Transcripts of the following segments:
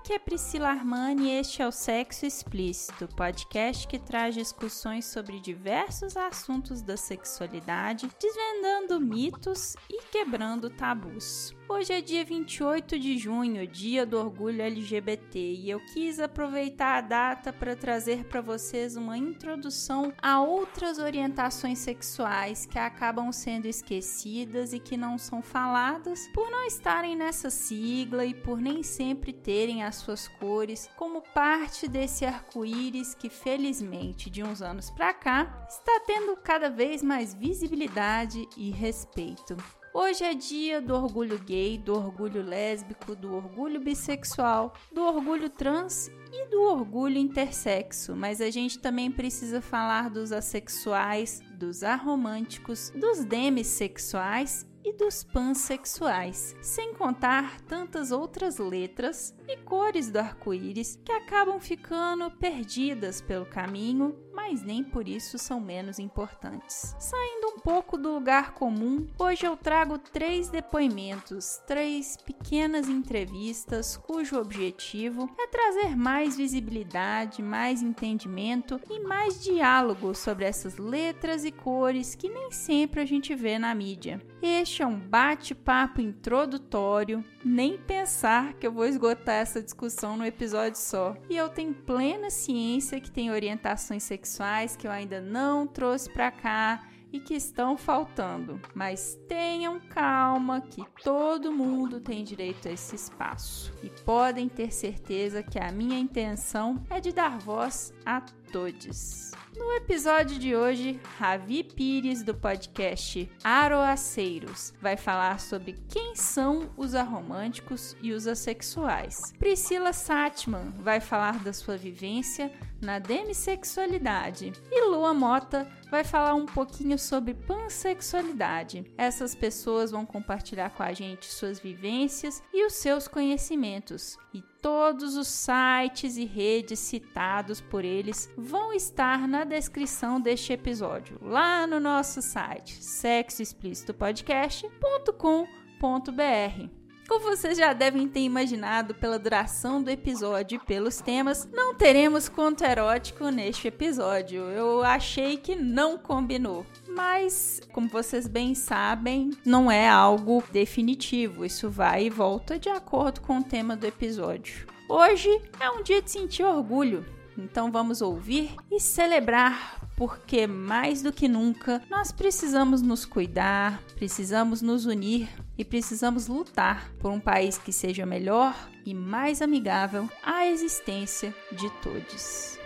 Aqui é Priscila Armani e este é o Sexo Explícito, podcast que traz discussões sobre diversos assuntos da sexualidade, desvendando mitos e quebrando tabus. Hoje é dia 28 de junho, dia do orgulho LGBT, e eu quis aproveitar a data para trazer para vocês uma introdução a outras orientações sexuais que acabam sendo esquecidas e que não são faladas por não estarem nessa sigla e por nem sempre terem as suas cores como parte desse arco-íris que felizmente de uns anos para cá está tendo cada vez mais visibilidade e respeito. Hoje é dia do orgulho gay, do orgulho lésbico, do orgulho bissexual, do orgulho trans e do orgulho intersexo, mas a gente também precisa falar dos assexuais, dos aromânticos, dos demissexuais e dos pansexuais, sem contar tantas outras letras e cores do arco-íris que acabam ficando perdidas pelo caminho, mas nem por isso são menos importantes. Saindo um pouco do lugar comum, hoje eu trago três depoimentos, três pequenas entrevistas cujo objetivo é trazer mais visibilidade, mais entendimento e mais diálogo sobre essas letras e cores que nem sempre a gente vê na mídia. Este é um bate-papo introdutório, nem pensar que eu vou esgotar essa discussão no episódio só. E eu tenho plena ciência que tem orientações sexuais que eu ainda não trouxe para cá e que estão faltando. Mas tenham calma que todo mundo tem direito a esse espaço. E podem ter certeza que a minha intenção é de dar voz a todos. No episódio de hoje, Ravi Pires, do podcast Aroaceiros, vai falar sobre quem são os aromânticos e os assexuais. Priscila Satman vai falar da sua vivência na demissexualidade. E Lua Mota vai falar um pouquinho sobre pansexualidade. Essas pessoas vão compartilhar com a gente suas vivências e os seus conhecimentos. E todos os sites e redes citados por eles vão estar na descrição deste episódio, lá no nosso site sexoexplicitopodcast.com.br. Como vocês já devem ter imaginado pela duração do episódio e pelos temas, não teremos conto erótico neste episódio. Eu achei que não combinou. Mas, como vocês bem sabem, não é algo definitivo. Isso vai e volta de acordo com o tema do episódio. Hoje é um dia de sentir orgulho. Então vamos ouvir e celebrar porque mais do que nunca nós precisamos nos cuidar, precisamos nos unir e precisamos lutar por um país que seja melhor e mais amigável à existência de todos.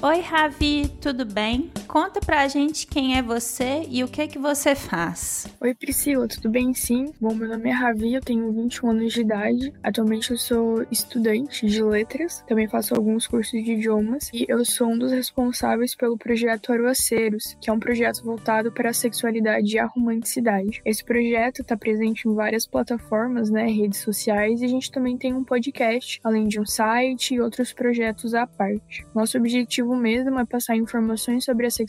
Oi, Ravi, tudo bem? Conta pra gente quem é você e o que que você faz. Oi, Priscila, tudo bem? Sim. Bom, meu nome é Ravi, eu tenho 21 anos de idade. Atualmente eu sou estudante de letras, também faço alguns cursos de idiomas e eu sou um dos responsáveis pelo projeto Aruaceiros, que é um projeto voltado para a sexualidade e a romanticidade. Esse projeto está presente em várias plataformas, né, redes sociais e a gente também tem um podcast, além de um site e outros projetos à parte. Nosso objetivo mesmo é passar informações sobre a sexualidade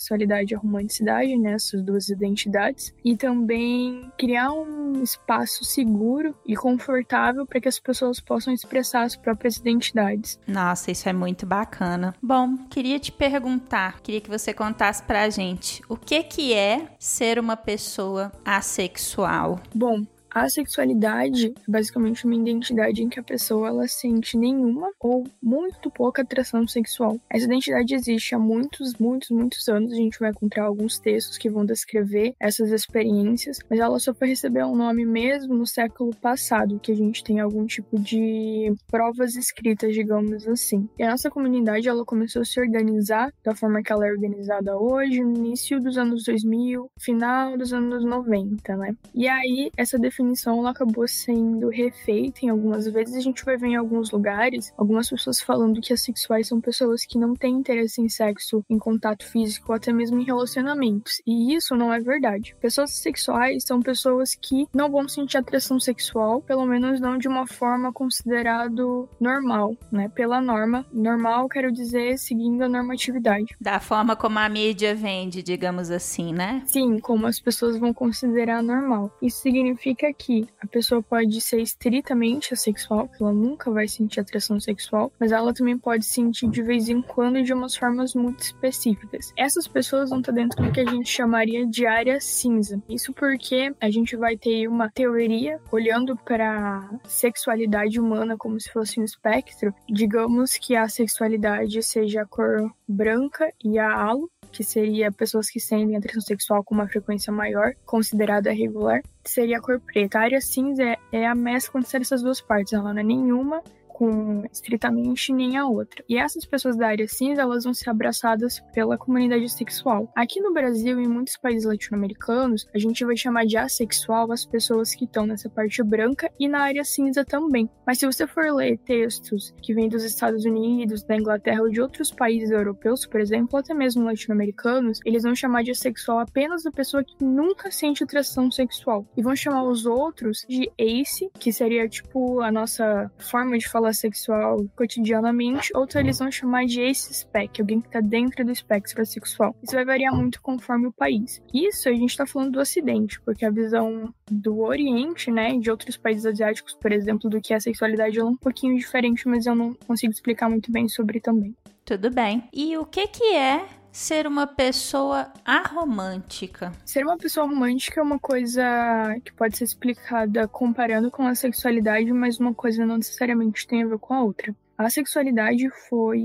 e a romanticidade, né, essas duas identidades, e também criar um espaço seguro e confortável para que as pessoas possam expressar as próprias identidades. Nossa, isso é muito bacana. Bom, queria te perguntar, queria que você contasse pra gente o que que é ser uma pessoa assexual. Bom, A sexualidade é basicamente uma identidade em que a pessoa ela sente nenhuma ou muito pouca atração sexual. Essa identidade existe há muitos, muitos, muitos anos. A gente vai encontrar alguns textos que vão descrever essas experiências, mas ela só foi receber um nome mesmo no século passado, que a gente tem algum tipo de provas escritas, digamos assim. E a nossa comunidade ela começou a se organizar da forma que ela é organizada hoje, no início dos anos 2000, final dos anos 90, né? E aí essa definição ela acabou sendo refeita em algumas vezes. A gente vai ver em alguns lugares algumas pessoas falando que assexuais são pessoas que não têm interesse em sexo, em contato físico ou até mesmo em relacionamentos. E isso não é verdade. Pessoas sexuais são pessoas que não vão sentir atração sexual, pelo menos não de uma forma considerado normal, né? Pela norma. Normal, quero dizer, seguindo a normatividade. Da forma como a mídia vende, digamos assim, né? Sim, como as pessoas vão considerar normal. Isso significa que a pessoa pode ser estritamente assexual, que ela nunca vai sentir atração sexual, mas ela também pode sentir de vez em quando de umas formas muito específicas. Essas pessoas vão estar dentro do que a gente chamaria de área cinza. Isso porque a gente vai ter uma teoria olhando para sexualidade humana como se fosse um espectro. Digamos que a sexualidade seja a cor branca e a halo, que seria pessoas que sentem atração sexual com uma frequência maior, considerada regular, seria a cor preta. A área cinza é, é a mescla entre essas duas partes, ela não é nenhuma com estritamente nem a outra. E essas pessoas da área cinza, elas vão ser abraçadas pela comunidade sexual. Aqui no Brasil e em muitos países latino-americanos, a gente vai chamar de assexual as pessoas que estão nessa parte branca e na área cinza também. Mas se você for ler textos que vêm dos Estados Unidos, da Inglaterra ou de outros países europeus, por exemplo, até mesmo latino-americanos, eles vão chamar de assexual apenas a pessoa que nunca sente atração sexual. E vão chamar os outros de ace, que seria tipo a nossa forma de falar sexual cotidianamente, outros eles vão chamar de ace-spec, alguém que está dentro do espectro sexual. Isso vai variar muito conforme o país. Isso a gente está falando do Ocidente, porque a visão do Oriente, né, de outros países asiáticos, por exemplo, do que é a sexualidade é um pouquinho diferente, mas eu não consigo explicar muito bem sobre também. Tudo bem. E o que que é ser uma pessoa aromântica? Ser uma pessoa romântica é uma coisa que pode ser explicada comparando com a sexualidade, mas uma coisa não necessariamente tem a ver com a outra. A sexualidade foi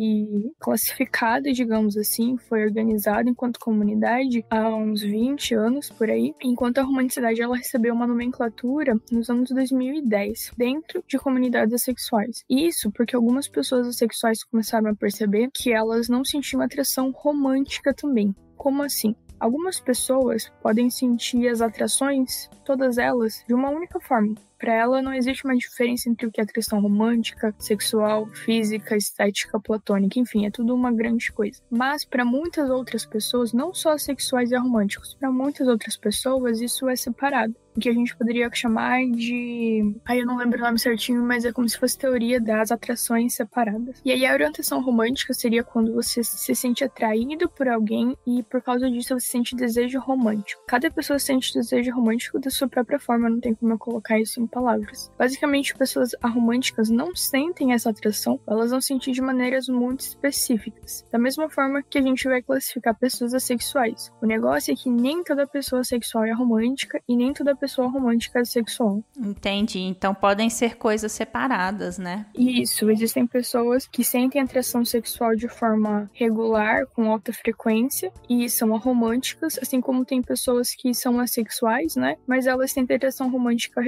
classificada, digamos assim, foi organizada enquanto comunidade há uns 20 anos por aí, enquanto a romanticidade ela recebeu uma nomenclatura nos anos 2010 dentro de comunidades sexuais. Isso porque algumas pessoas assexuais começaram a perceber que elas não sentiam atração romântica também. Como assim? Algumas pessoas podem sentir as atrações, todas elas, de uma única forma, para ela, não existe uma diferença entre o que é questão romântica, sexual, física, estética, platônica, enfim, é tudo uma grande coisa. Mas para muitas outras pessoas, não só sexuais e românticos, para muitas outras pessoas isso é separado que a gente poderia chamar de. Aí eu não lembro o nome certinho, mas é como se fosse teoria das atrações separadas. E aí a orientação romântica seria quando você se sente atraído por alguém e por causa disso você sente desejo romântico. Cada pessoa sente desejo romântico da sua própria forma, não tem como eu colocar isso em palavras. Basicamente, pessoas aromânticas não sentem essa atração, elas vão sentir de maneiras muito específicas. Da mesma forma que a gente vai classificar pessoas assexuais. O negócio é que nem toda pessoa sexual é romântica e nem toda pessoa romântica sexual. Entendi. Então podem ser coisas separadas, né? Isso. Existem pessoas que sentem atração sexual de forma regular, com alta frequência, e são românticas, assim como tem pessoas que são assexuais, né? Mas elas têm atração romântica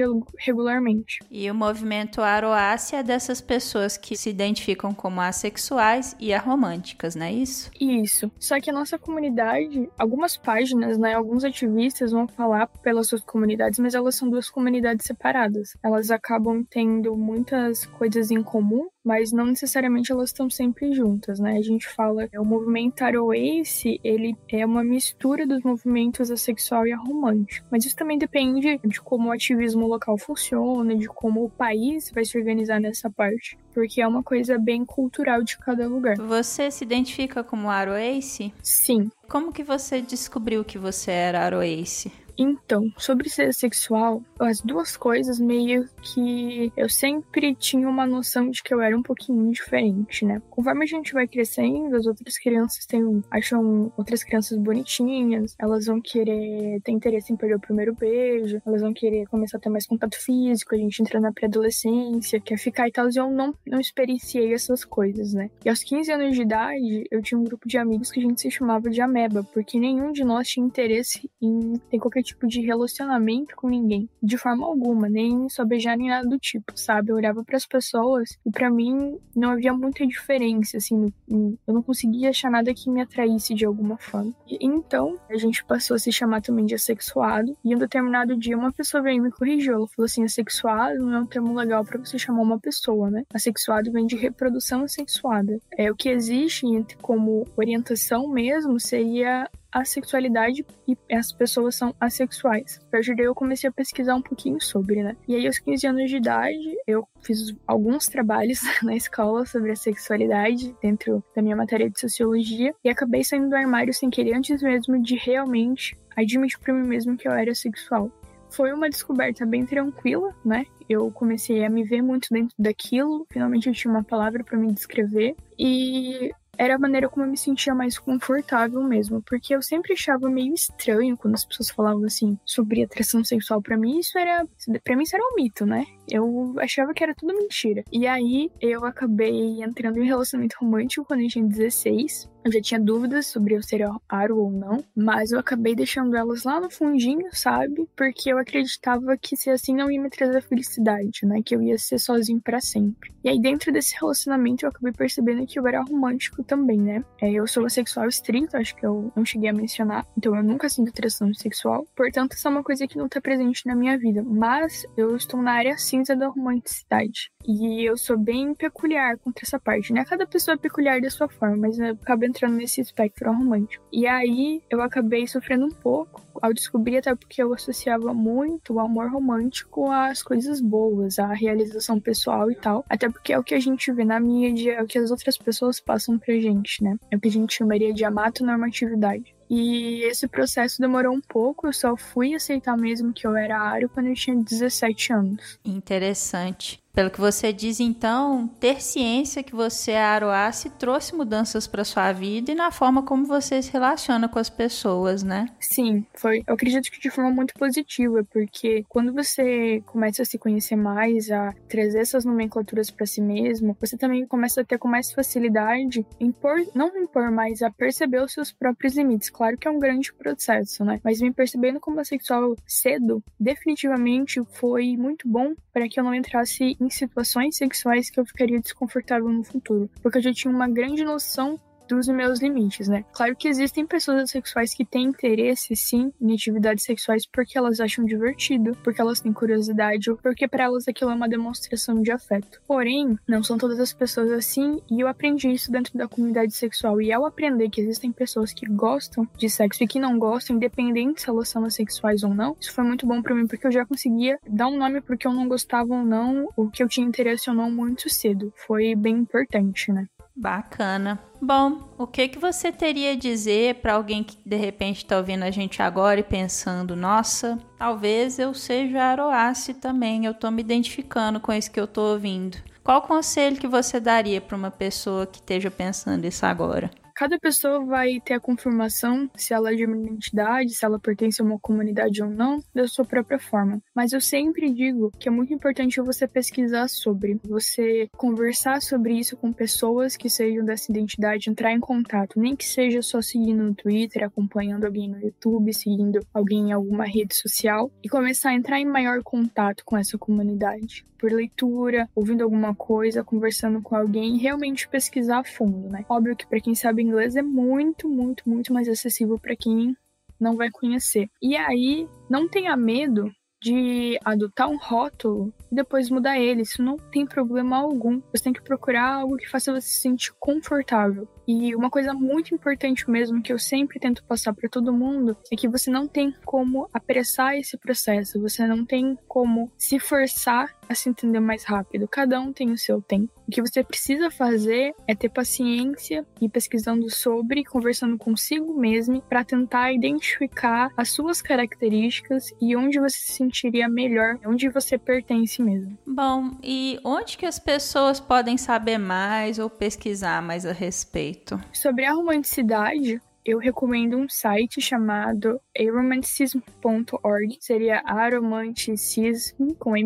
regularmente. E o movimento Aroácia é dessas pessoas que se identificam como assexuais e aromânticas, não é isso? Isso. Só que a nossa comunidade, algumas páginas, né, alguns ativistas vão falar pelas suas comunidades comunidades, mas elas são duas comunidades separadas. Elas acabam tendo muitas coisas em comum, mas não necessariamente elas estão sempre juntas, né? A gente fala o movimento Aroace, ele é uma mistura dos movimentos assexual e aromântico. Mas isso também depende de como o ativismo local funciona, de como o país vai se organizar nessa parte, porque é uma coisa bem cultural de cada lugar. Você se identifica como Aroace? Sim. Como que você descobriu que você era Aroace? Então, sobre ser sexual, as duas coisas meio que eu sempre tinha uma noção de que eu era um pouquinho diferente, né? Conforme a gente vai crescendo, as outras crianças têm, acham outras crianças bonitinhas, elas vão querer ter interesse em perder o primeiro beijo, elas vão querer começar a ter mais contato físico, a gente entra na pré-adolescência, quer ficar e tal, e eu não, não experienciei essas coisas, né? E aos 15 anos de idade, eu tinha um grupo de amigos que a gente se chamava de ameba, porque nenhum de nós tinha interesse em ter qualquer tipo de relacionamento com ninguém, de forma alguma, nem só beijar nem nada do tipo, sabe? Eu olhava para as pessoas e para mim não havia muita diferença, assim, eu não conseguia achar nada que me atraísse de alguma forma. E, então, a gente passou a se chamar também de assexuado, e um determinado dia uma pessoa veio e me corrigiu, ela falou assim, assexuado não é um termo legal para você chamar uma pessoa, né? Assexuado vem de reprodução assexuada. É o que existe como orientação mesmo seria a sexualidade e as pessoas são assexuais. A partir daí eu comecei a pesquisar um pouquinho sobre, né? E aí aos 15 anos de idade eu fiz alguns trabalhos na escola sobre a sexualidade dentro da minha matéria de sociologia e acabei saindo do armário sem querer antes mesmo de realmente admitir para mim mesmo que eu era sexual. Foi uma descoberta bem tranquila, né? Eu comecei a me ver muito dentro daquilo, finalmente eu tinha uma palavra para me descrever e era a maneira como eu me sentia mais confortável mesmo, porque eu sempre achava meio estranho quando as pessoas falavam assim sobre atração sexual para mim, isso era, para mim isso era um mito, né? Eu achava que era tudo mentira. E aí eu acabei entrando em um relacionamento romântico quando eu tinha 16. Eu já tinha dúvidas sobre eu ser aro ou não, mas eu acabei deixando elas lá no fundinho, sabe? Porque eu acreditava que se assim não ia me trazer felicidade, né? Que eu ia ser sozinho para sempre. E aí dentro desse relacionamento eu acabei percebendo que eu era romântico também, né? É, eu sou sexual estrito, acho que eu não cheguei a mencionar, então eu nunca sinto atração sexual. Portanto, isso é uma coisa que não tá presente na minha vida, mas eu estou na área cinza da romanticidade. E eu sou bem peculiar contra essa parte, né? Cada pessoa é peculiar da sua forma, mas eu acabo entrando nesse espectro romântico. E aí eu acabei sofrendo um pouco ao descobrir, até porque eu associava muito o amor romântico às coisas boas, à realização pessoal e tal. Até porque é o que a gente vê na mídia, é o que as outras pessoas passam pra gente, né? É o que a gente chamaria de amatonormatividade. E esse processo demorou um pouco, eu só fui aceitar mesmo que eu era ário quando eu tinha 17 anos. Interessante. Pelo que você diz, então, ter ciência que você é aroace trouxe mudanças para sua vida e na forma como você se relaciona com as pessoas, né? Sim, foi. Eu acredito que de forma muito positiva, porque quando você começa a se conhecer mais, a trazer essas nomenclaturas para si mesmo, você também começa a ter com mais facilidade impor, não impor, mas a perceber os seus próprios limites. Claro que é um grande processo, né? Mas me percebendo como assexual cedo, definitivamente foi muito bom para que eu não entrasse em situações sexuais que eu ficaria desconfortável no futuro, porque eu já tinha uma grande noção dos meus limites, né? Claro que existem pessoas sexuais que têm interesse, sim, em atividades sexuais porque elas acham divertido, porque elas têm curiosidade ou porque para elas aquilo é uma demonstração de afeto. Porém, não são todas as pessoas assim e eu aprendi isso dentro da comunidade sexual. E ao aprender que existem pessoas que gostam de sexo e que não gostam, independente se elas são sexuais ou não, isso foi muito bom para mim porque eu já conseguia dar um nome porque eu não gostava ou não, ou que eu tinha interesse ou não muito cedo. Foi bem importante, né? Bacana. Bom, o que que você teria a dizer para alguém que de repente está ouvindo a gente agora e pensando, nossa, talvez eu seja aroace também, eu estou me identificando com isso que eu estou ouvindo. Qual conselho que você daria para uma pessoa que esteja pensando isso agora? Cada pessoa vai ter a confirmação se ela é de uma identidade, se ela pertence a uma comunidade ou não, da sua própria forma. Mas eu sempre digo que é muito importante você pesquisar sobre, você conversar sobre isso com pessoas que sejam dessa identidade, entrar em contato, nem que seja só seguindo no Twitter, acompanhando alguém no YouTube, seguindo alguém em alguma rede social e começar a entrar em maior contato com essa comunidade por leitura, ouvindo alguma coisa, conversando com alguém realmente pesquisar a fundo, né? Óbvio que para quem sabe inglês é muito, muito, muito mais acessível para quem não vai conhecer. E aí, não tenha medo de adotar um rótulo e depois mudar ele. Isso não tem problema algum. Você tem que procurar algo que faça você se sentir confortável. E uma coisa muito importante mesmo que eu sempre tento passar para todo mundo é que você não tem como apressar esse processo, você não tem como se forçar a se entender mais rápido. Cada um tem o seu tempo. O que você precisa fazer é ter paciência e pesquisando sobre, conversando consigo mesmo para tentar identificar as suas características e onde você se sentiria melhor, onde você pertence mesmo. Bom, e onde que as pessoas podem saber mais ou pesquisar mais a respeito? Sobre a romanticidade, eu recomendo um site chamado aromanticism.org, seria aromanticism com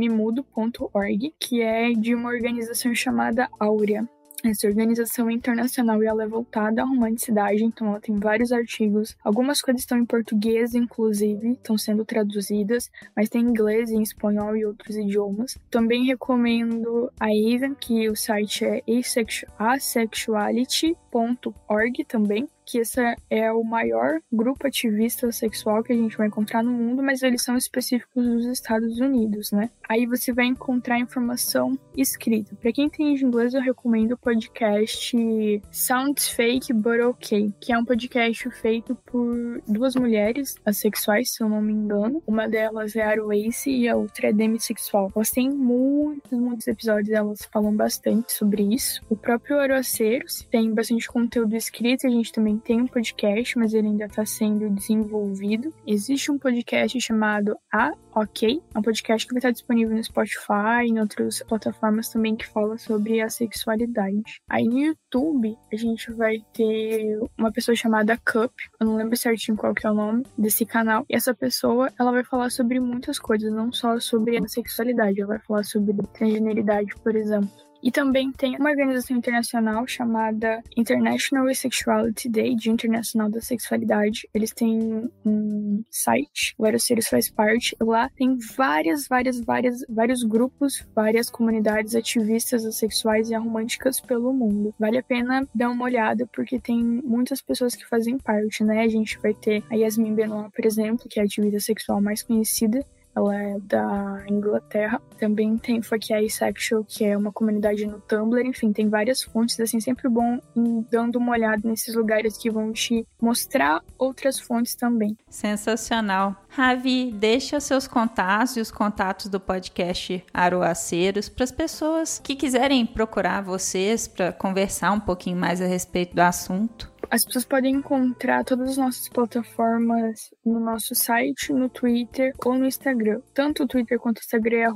que é de uma organização chamada Áurea. Essa organização é internacional e ela é voltada à romanticidade, então ela tem vários artigos. Algumas coisas estão em português, inclusive, estão sendo traduzidas, mas tem em inglês, em espanhol e outros idiomas. Também recomendo a Even, que o site é asexuality.org também que esse é o maior grupo ativista sexual que a gente vai encontrar no mundo, mas eles são específicos dos Estados Unidos, né? Aí você vai encontrar informação escrita. Para quem entende inglês, eu recomendo o podcast Sounds Fake But Okay, que é um podcast feito por duas mulheres assexuais, se eu não me engano. Uma delas é a Aroace e a outra é demissexual. Elas têm muitos, muitos episódios, elas falam bastante sobre isso. O próprio Aroceiros tem bastante conteúdo escrito, a gente também tem um podcast, mas ele ainda está sendo desenvolvido. Existe um podcast chamado A Ok, é um podcast que vai estar disponível no Spotify e em outras plataformas também que fala sobre a sexualidade. Aí no YouTube a gente vai ter uma pessoa chamada Cup, eu não lembro certinho qual que é o nome desse canal. E essa pessoa, ela vai falar sobre muitas coisas, não só sobre a sexualidade, ela vai falar sobre transgeneridade, por exemplo. E também tem uma organização internacional chamada International Sexuality Day, Dia Internacional da Sexualidade. Eles têm um site, o Aeroceiros faz parte. Lá tem várias, várias, várias, vários grupos, várias comunidades ativistas sexuais e românticas pelo mundo. Vale a pena dar uma olhada, porque tem muitas pessoas que fazem parte, né? A gente vai ter a Yasmin Benoit, por exemplo, que é a ativista sexual mais conhecida ela é da Inglaterra. Também tem Fuck Asexual, que é uma comunidade no Tumblr. Enfim, tem várias fontes, assim, sempre bom dando uma olhada nesses lugares que vão te mostrar outras fontes também. Sensacional. Ravi, deixa seus contatos e os contatos do podcast Aroaceiros para as pessoas que quiserem procurar vocês para conversar um pouquinho mais a respeito do assunto. As pessoas podem encontrar todas as nossas plataformas no nosso site, no Twitter ou no Instagram. Tanto o Twitter quanto o Instagram é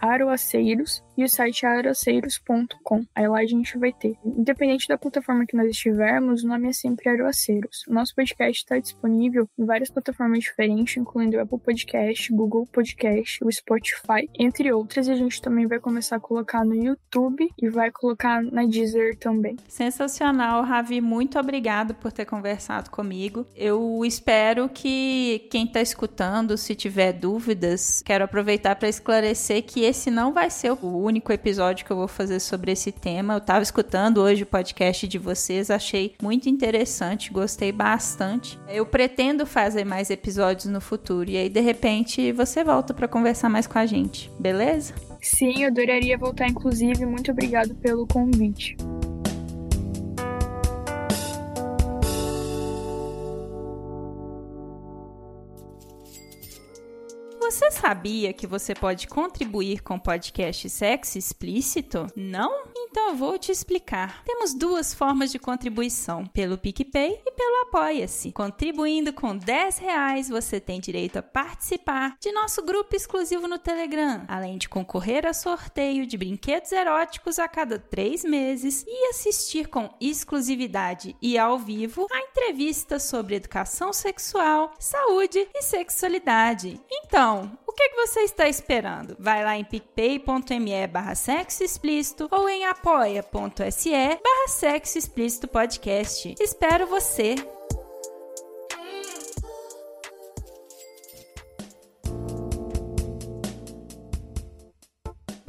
aroaceiros e o site aroaceiros.com. Aí lá a gente vai ter. Independente da plataforma que nós estivermos, o nome é sempre Aroaceiros. O nosso podcast está disponível em várias plataformas diferentes, incluindo o Apple Podcast, Google Podcast, o Spotify, entre outras. E a gente também vai começar a colocar no YouTube e vai colocar na Deezer também. Sensacional, Ravi. Muito obrigado por ter conversado comigo. Eu espero que quem está escutando, se tiver dúvidas, quero aproveitar para esclarecer que esse não vai ser o único episódio que eu vou fazer sobre esse tema. Eu estava escutando hoje o podcast de vocês, achei muito interessante, gostei bastante. Eu pretendo fazer mais episódios no futuro e aí de repente você volta para conversar mais com a gente, beleza? Sim, eu adoraria voltar, inclusive. Muito obrigado pelo convite. Você sabia que você pode contribuir com podcast Sexo Explícito? Não? Então eu vou te explicar. Temos duas formas de contribuição, pelo PicPay e pelo Apoia-se. Contribuindo com 10 reais, você tem direito a participar de nosso grupo exclusivo no Telegram, além de concorrer a sorteio de brinquedos eróticos a cada três meses e assistir com exclusividade e ao vivo a entrevistas sobre educação sexual, saúde e sexualidade. Então, o que, que você está esperando? Vai lá em picpay.me barra sexo explícito ou em apoia.se barra sexo explícito podcast. Espero você!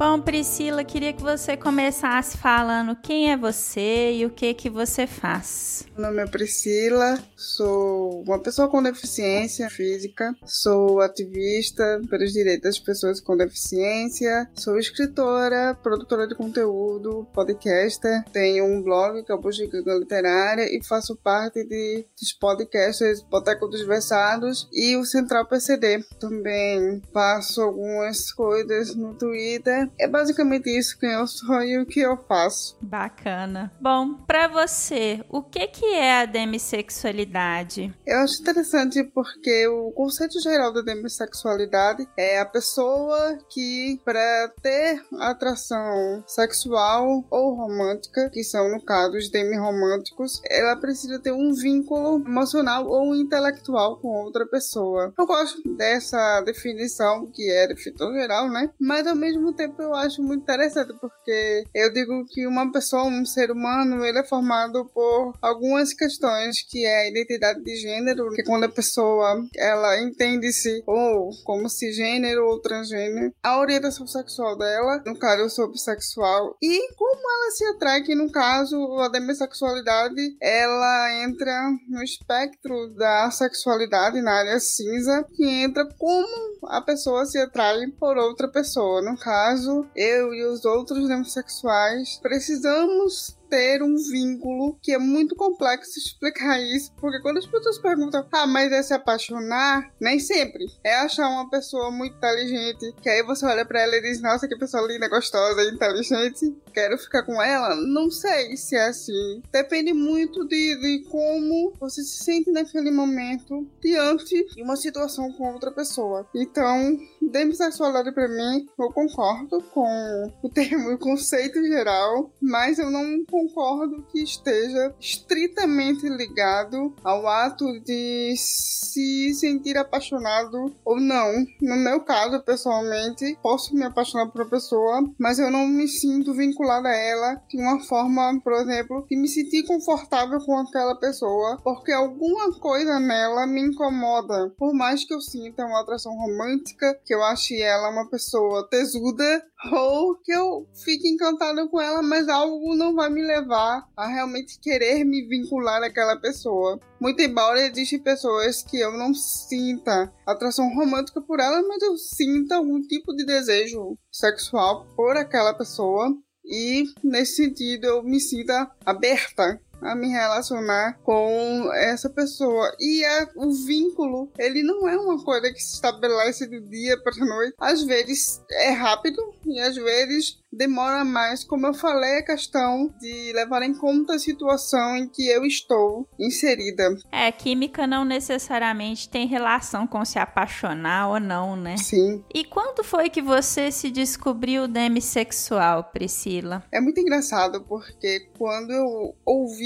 Bom, Priscila, queria que você começasse falando quem é você e o que que você faz. Meu nome é Priscila, sou uma pessoa com deficiência física, sou ativista pelos direitos das pessoas com deficiência, sou escritora, produtora de conteúdo, podcaster, tenho um blog que é o Bugiganga Literária e faço parte de, dos podcasts Boteco dos Versados e o Central PCD. Também faço algumas coisas no Twitter é basicamente isso que eu sou e o que eu faço. Bacana. Bom, para você, o que que é a demissexualidade? Eu acho interessante porque o conceito geral da demissexualidade é a pessoa que para ter atração sexual ou romântica, que são no caso os demiromânticos, ela precisa ter um vínculo emocional ou intelectual com outra pessoa. Eu gosto dessa definição que é definição geral, né? Mas ao mesmo tempo eu acho muito interessante, porque eu digo que uma pessoa, um ser humano, ele é formado por algumas questões, que é a identidade de gênero, que quando a pessoa, ela entende-se ou como cisgênero ou transgênero, a orientação sexual dela, no caso eu sou bissexual, e como ela se atrai, que no caso a demissexualidade, ela entra no espectro da sexualidade, na área cinza, que entra como a pessoa se atrai por outra pessoa. No caso, caso, eu e os outros homossexuais precisamos ter um vínculo que é muito complexo explicar isso, porque quando as pessoas perguntam, ah, mas é se apaixonar, nem sempre. É achar uma pessoa muito inteligente, que aí você olha para ela e diz, nossa, que pessoa linda, gostosa, inteligente, quero ficar com ela. Não sei se é assim. Depende muito de, de como você se sente naquele momento diante de uma situação com outra pessoa. Então, demissexualidade para mim, eu concordo com o termo, o conceito geral, mas eu não concordo que esteja estritamente ligado ao ato de se sentir apaixonado ou não. No meu caso, pessoalmente, posso me apaixonar por uma pessoa, mas eu não me sinto vinculada a ela de uma forma, por exemplo, que me sentir confortável com aquela pessoa, porque alguma coisa nela me incomoda. Por mais que eu sinta uma atração romântica, que eu ache ela uma pessoa tesuda, ou que eu fique encantada com ela, mas algo não vai me levar a realmente querer me vincular àquela pessoa. Muito embora existem pessoas que eu não sinta atração romântica por ela, mas eu sinta algum tipo de desejo sexual por aquela pessoa. E nesse sentido eu me sinta aberta a me relacionar com essa pessoa. E a, o vínculo, ele não é uma coisa que se estabelece do dia para noite. Às vezes é rápido e às vezes demora mais, como eu falei, a questão de levar em conta a situação em que eu estou inserida. É, química não necessariamente tem relação com se apaixonar ou não, né? Sim. E quando foi que você se descobriu demissexual, Priscila? É muito engraçado porque quando eu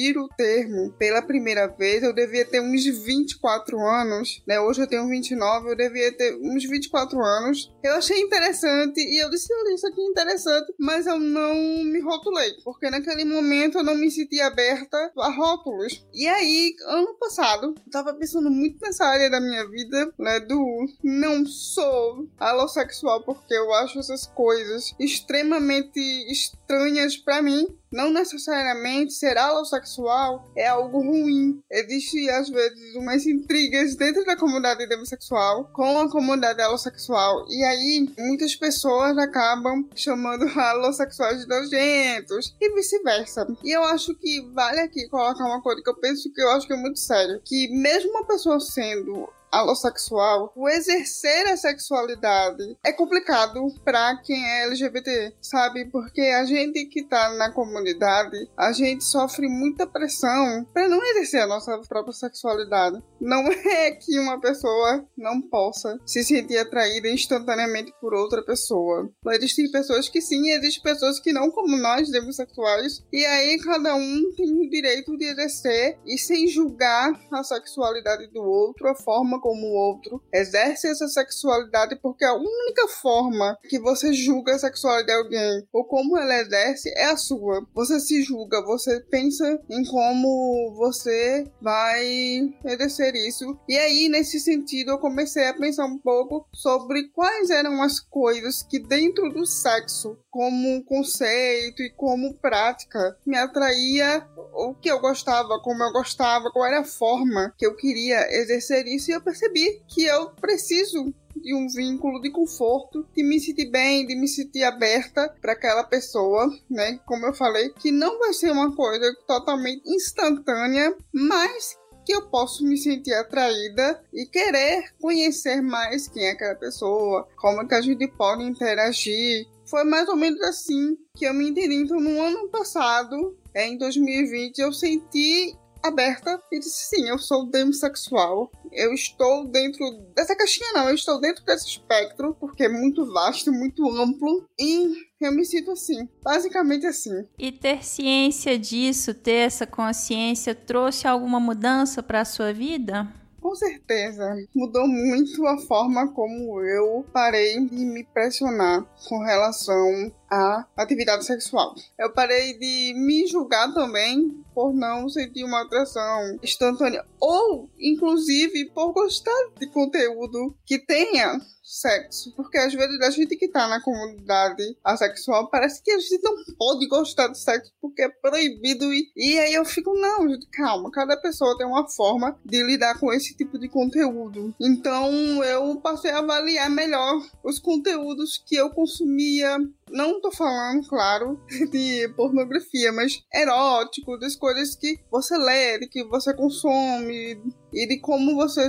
ouvir o termo pela primeira vez, eu devia ter uns 24 anos, né? Hoje eu tenho 29, eu devia ter uns 24 anos. Eu achei interessante e eu disse, olha, isso aqui é interessante mas eu não me rotulei, porque naquele momento eu não me sentia aberta a rótulos. E aí, ano passado, eu tava pensando muito nessa área da minha vida, né, do não sou alossexual, porque eu acho essas coisas extremamente estranhas para mim, não necessariamente ser alossexual é algo ruim. Existe, às vezes, umas intrigas dentro da comunidade demissexual com a comunidade alossexual. E aí, muitas pessoas acabam chamando alossexuais de nojentos e vice-versa. E eu acho que vale aqui colocar uma coisa que eu penso que eu acho que é muito sério. Que mesmo uma pessoa sendo alossexual, o exercer a sexualidade é complicado para quem é LGBT, sabe? Porque a gente que tá na comunidade, a gente sofre muita pressão para não exercer a nossa própria sexualidade. Não é que uma pessoa não possa se sentir atraída instantaneamente por outra pessoa. Existem pessoas que sim, existem pessoas que não, como nós, demossexuais. E aí cada um tem o direito de exercer e sem julgar a sexualidade do outro, a forma como o outro exerce essa sexualidade, porque a única forma que você julga a sexualidade de alguém ou como ela exerce é a sua. Você se julga, você pensa em como você vai exercer isso. E aí, nesse sentido, eu comecei a pensar um pouco sobre quais eram as coisas que dentro do sexo, como conceito e como prática, me atraía o que eu gostava, como eu gostava, qual era a forma que eu queria exercer isso. E eu percebi que eu preciso de um vínculo de conforto, de me sentir bem, de me sentir aberta para aquela pessoa, né? Como eu falei, que não vai ser uma coisa totalmente instantânea, mas que eu posso me sentir atraída e querer conhecer mais quem é aquela pessoa, como é que a gente pode interagir. Foi mais ou menos assim que eu me entendi. Então, no ano passado, em 2020, eu senti aberta e disse sim, eu sou demissexual. Eu estou dentro dessa caixinha não, eu estou dentro desse espectro, porque é muito vasto, muito amplo e eu me sinto assim, basicamente assim. E ter ciência disso, ter essa consciência, trouxe alguma mudança para a sua vida? Com certeza, mudou muito a forma como eu parei de me pressionar com relação à atividade sexual. Eu parei de me julgar também por não sentir uma atração instantânea ou, inclusive, por gostar de conteúdo que tenha sexo. Porque às vezes a gente que tá na comunidade assexual parece que a gente não pode gostar de sexo porque é proibido. E, e aí eu fico, não, gente, calma. Cada pessoa tem uma forma de lidar com esse tipo de conteúdo. Então eu passei a avaliar melhor os conteúdos que eu consumia não tô falando, claro, de pornografia, mas erótico, das coisas que você lê, que você consome e de como você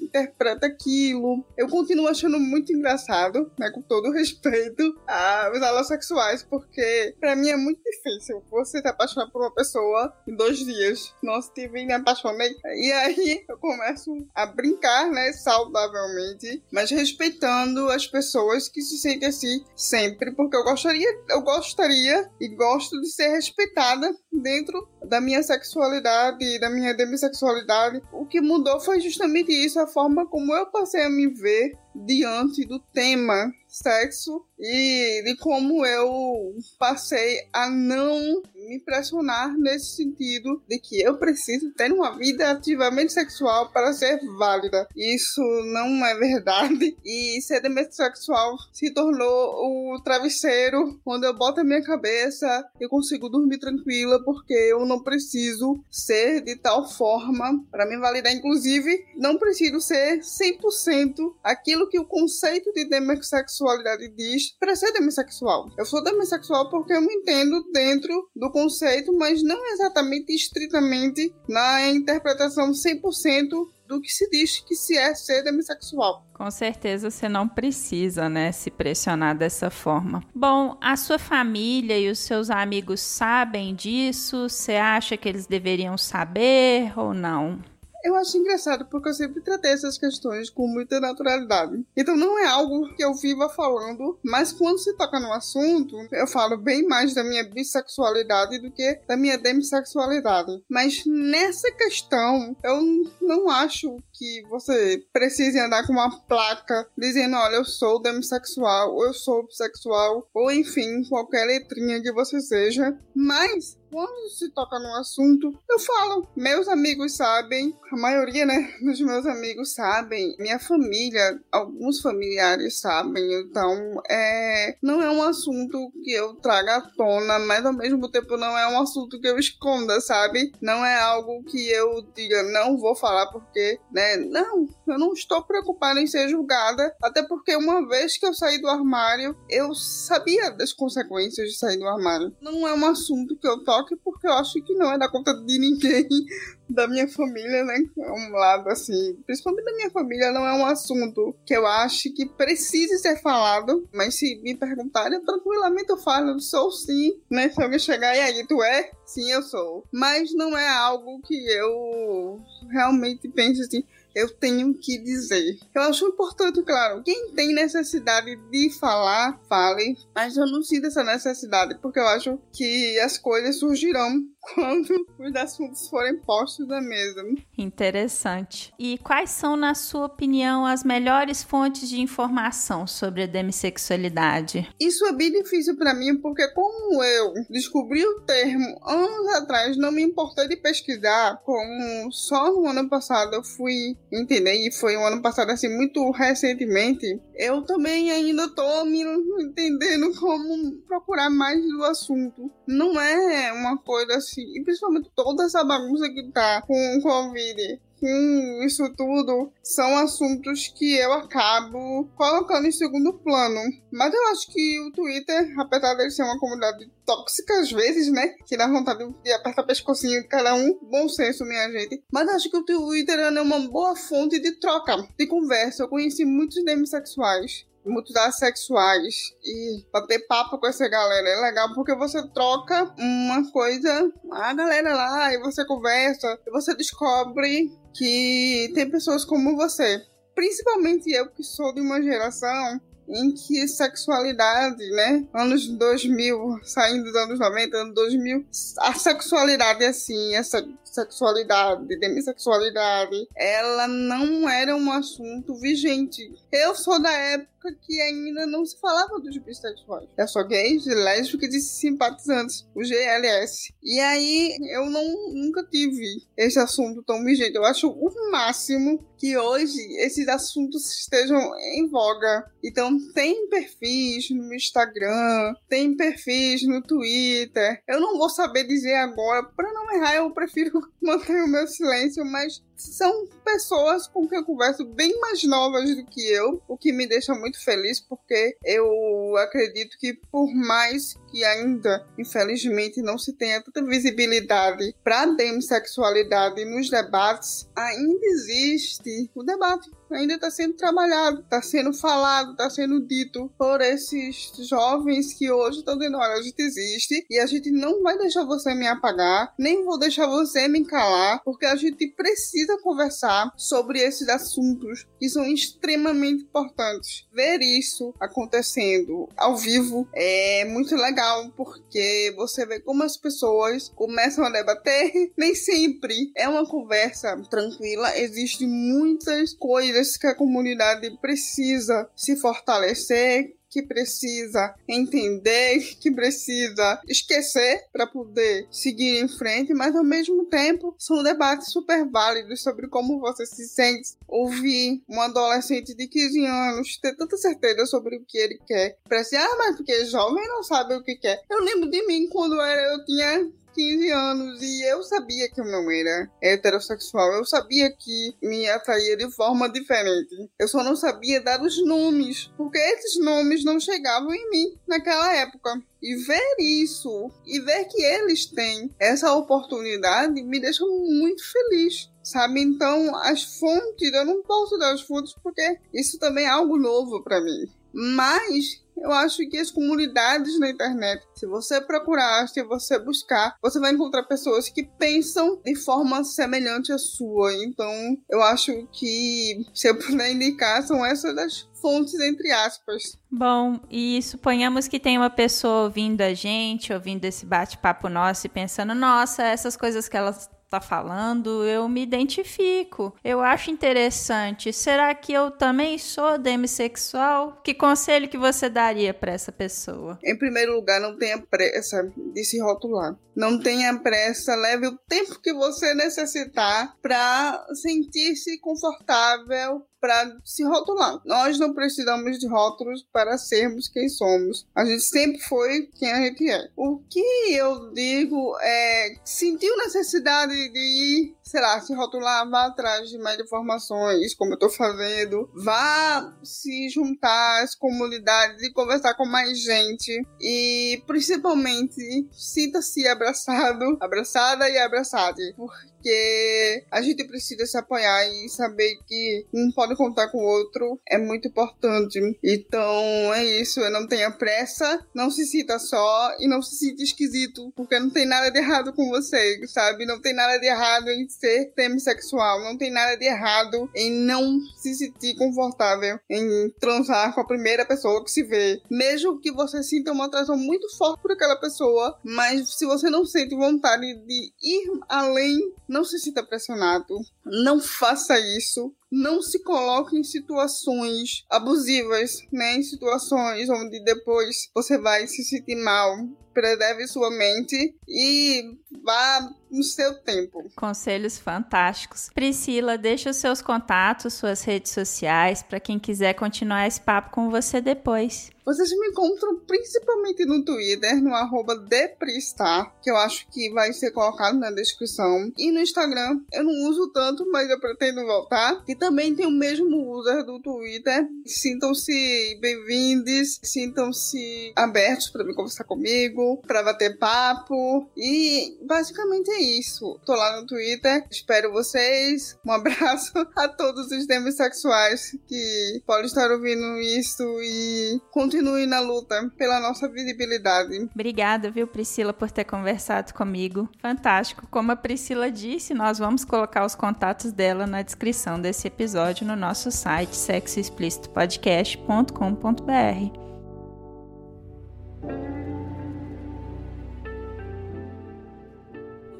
interpreta aquilo. Eu continuo achando muito engraçado, né, com todo respeito às aulas sexuais, porque para mim é muito difícil você se apaixonar por uma pessoa em dois dias. Nossa, tive e me apaixonei. E aí eu começo a brincar, né, saudavelmente, mas respeitando as pessoas que se sentem assim sempre, porque eu gostaria, eu gostaria e gosto de ser respeitada dentro da minha sexualidade da minha demissexualidade. O que mudou foi justamente isso, a forma como eu passei a me ver diante do tema sexo e de como eu passei a não me pressionar nesse sentido de que eu preciso ter uma vida ativamente sexual para ser válida. Isso não é verdade. E ser demissexual se tornou o travesseiro onde eu boto a minha cabeça e consigo dormir tranquila porque eu não preciso ser de tal forma para me validar. Inclusive, não preciso ser 100% aquilo que o conceito de demissexualidade diz para ser demissexual. Eu sou demissexual porque eu me entendo dentro do conceito, mas não exatamente estritamente na interpretação 100% do que se diz que se é ser demissexual. Com certeza você não precisa, né, se pressionar dessa forma. Bom, a sua família e os seus amigos sabem disso? Você acha que eles deveriam saber ou não? Eu acho engraçado porque eu sempre tratei essas questões com muita naturalidade. Então não é algo que eu viva falando, mas quando se toca no assunto, eu falo bem mais da minha bissexualidade do que da minha demissexualidade. Mas nessa questão, eu não acho que você precise andar com uma placa dizendo, olha, eu sou demissexual, ou eu sou bissexual, ou enfim, qualquer letrinha que você seja. Mas quando se toca no assunto, eu falo. Meus amigos sabem, a maioria, né, dos meus amigos sabem, minha família, alguns familiares sabem, então é, não é um assunto que eu traga à tona, mas ao mesmo tempo não é um assunto que eu esconda, sabe? Não é algo que eu diga, não vou falar porque, né, não, eu não estou preocupada em ser julgada, até porque uma vez que eu saí do armário, eu sabia das consequências de sair do armário. Não é um assunto que eu toco porque eu acho que não é da conta de ninguém da minha família, né? É um lado assim, principalmente da minha família, não é um assunto que eu acho que precise ser falado, mas se me perguntarem, tranquilamente eu falo, eu sou sim, né? Se alguém chegar e aí, tu é? Sim, eu sou. Mas não é algo que eu realmente penso assim, eu tenho que dizer. Eu acho importante, claro, quem tem necessidade de falar, fale, mas eu não sinto essa necessidade, porque eu acho que as coisas surgirão quando os assuntos forem postos na mesa. Interessante. E quais são, na sua opinião, as melhores fontes de informação sobre a demissexualidade? Isso é bem difícil para mim, porque como eu descobri o termo anos atrás, não me importei de pesquisar, como só no ano passado eu fui entender, e foi um ano passado assim, muito recentemente, eu também ainda tô me entendendo como procurar mais do assunto. Não é uma coisa assim, e principalmente toda essa bagunça que tá com o Covid com isso tudo são assuntos que eu acabo colocando em segundo plano. Mas eu acho que o Twitter, apesar de ser uma comunidade tóxica às vezes, né? Que dá vontade de apertar o pescocinho de cada um. Bom senso, minha gente. Mas acho que o Twitter é uma boa fonte de troca, de conversa. Eu conheci muitos demissexuais muitos assexuais e bater papo com essa galera é legal porque você troca uma coisa, a galera lá, e você conversa, e você descobre que tem pessoas como você. Principalmente eu que sou de uma geração em que sexualidade, né? Anos 2000, saindo dos anos 90, anos 2000, a sexualidade assim, essa sexualidade, demissexualidade, ela não era um assunto vigente. Eu sou da época que ainda não se falava dos bissexuais. É só gays, lésbicas e simpatizantes, o GLS. E aí eu não, nunca tive esse assunto tão vigente. Eu acho o máximo que hoje esses assuntos estejam em voga. Então tem perfis no Instagram, tem perfis no Twitter. Eu não vou saber dizer agora, para não errar, eu prefiro manter o meu silêncio, mas são pessoas com quem eu converso bem mais novas do que eu, o que me deixa muito feliz, porque eu acredito que por mais que ainda, infelizmente, não se tenha tanta visibilidade para demissexualidade nos debates, ainda existe o debate. Ainda está sendo trabalhado, está sendo falado, está sendo dito por esses jovens que hoje estão dizendo: olha, a gente existe e a gente não vai deixar você me apagar, nem vou deixar você me calar, porque a gente precisa conversar sobre esses assuntos que são extremamente importantes. Ver isso acontecendo ao vivo é muito legal, porque você vê como as pessoas começam a debater. Nem sempre é uma conversa tranquila, existem muitas coisas que a comunidade precisa se fortalecer, que precisa entender, que precisa esquecer para poder seguir em frente, mas ao mesmo tempo são debates super válidos sobre como você se sente. Ouvir um adolescente de 15 anos ter tanta certeza sobre o que ele quer. Parece, ah, mas porque jovem não sabe o que quer. Eu lembro de mim quando era, eu tinha 15 anos e eu sabia que eu não era heterossexual. Eu sabia que me atraía de forma diferente. Eu só não sabia dar os nomes, porque esses nomes não chegavam em mim naquela época. E ver isso e ver que eles têm essa oportunidade me deixa muito feliz sabe? Então, as fontes, eu não posso dar as fontes porque isso também é algo novo para mim. Mas eu acho que as comunidades na internet, se você procurar, se você buscar, você vai encontrar pessoas que pensam de forma semelhante à sua. Então, eu acho que, se eu puder indicar, são essas as fontes, entre aspas. Bom, e suponhamos que tem uma pessoa ouvindo a gente, ouvindo esse bate-papo nosso e pensando: nossa, essas coisas que elas está falando, eu me identifico. Eu acho interessante. Será que eu também sou demissexual? Que conselho que você daria para essa pessoa? Em primeiro lugar, não tenha pressa de se rotular. Não tenha pressa, leve o tempo que você necessitar para sentir-se confortável para se rotular. Nós não precisamos de rótulos para sermos quem somos. A gente sempre foi quem a gente é. O que eu digo é sentiu necessidade de ir, sei lá, se rotular, vá atrás de mais informações, como eu tô fazendo, vá se juntar às comunidades e conversar com mais gente e principalmente sinta-se abraçado, abraçada e abraçada, porque a gente precisa se apoiar e saber que um pode contar com o outro é muito importante. Então é isso, não tenha pressa, não se sinta só e não se sinta esquisito, porque não tem nada de errado com você, sabe? Não tem nada de errado em ser demissexual, não tem nada de errado em não se sentir confortável em transar com a primeira pessoa que se vê. Mesmo que você sinta uma atração muito forte por aquela pessoa, mas se você não sente vontade de ir além, não se sinta pressionado. Não faça isso não se coloque em situações abusivas, né? Em situações onde depois você vai se sentir mal. Preserve sua mente e vá no seu tempo. Conselhos fantásticos. Priscila, deixa os seus contatos, suas redes sociais, para quem quiser continuar esse papo com você depois. Vocês me encontram principalmente no Twitter, no arroba Depristar, que eu acho que vai ser colocado na descrição. E no Instagram, eu não uso tanto, mas eu pretendo voltar. E também tem o mesmo user do Twitter. Sintam-se bem-vindos, sintam-se abertos para me conversar comigo, para bater papo. E basicamente é isso. Tô lá no Twitter, espero vocês. Um abraço a todos os demissexuais que podem estar ouvindo isso e continue na luta pela nossa visibilidade. Obrigada, viu, Priscila, por ter conversado comigo. Fantástico. Como a Priscila disse, nós vamos colocar os contatos dela na descrição desse episódio no nosso site sexoexplicitopodcast.com.br.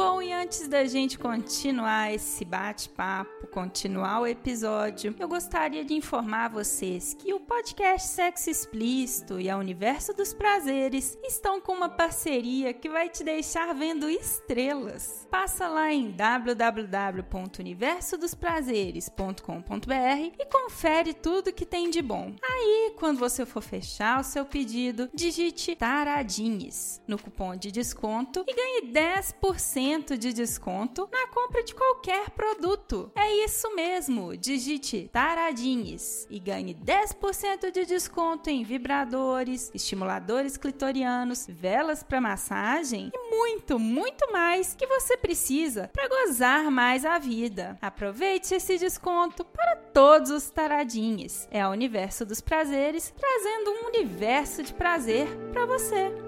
Bom, e antes da gente continuar esse bate-papo, continuar o episódio, eu gostaria de informar vocês que o podcast Sexo Explícito e a Universo dos Prazeres estão com uma parceria que vai te deixar vendo estrelas. Passa lá em www.universodosprazeres.com.br e confere tudo que tem de bom. Aí, quando você for fechar o seu pedido, digite Taradinhas no cupom de desconto e ganhe 10% de desconto na compra de qualquer produto. É isso mesmo, digite Taradinhas e ganhe 10% de desconto em vibradores, estimuladores clitorianos, velas para massagem e muito, muito mais que você precisa para gozar mais a vida. Aproveite esse desconto para todos os taradinhos. É o universo dos prazeres trazendo um universo de prazer para você.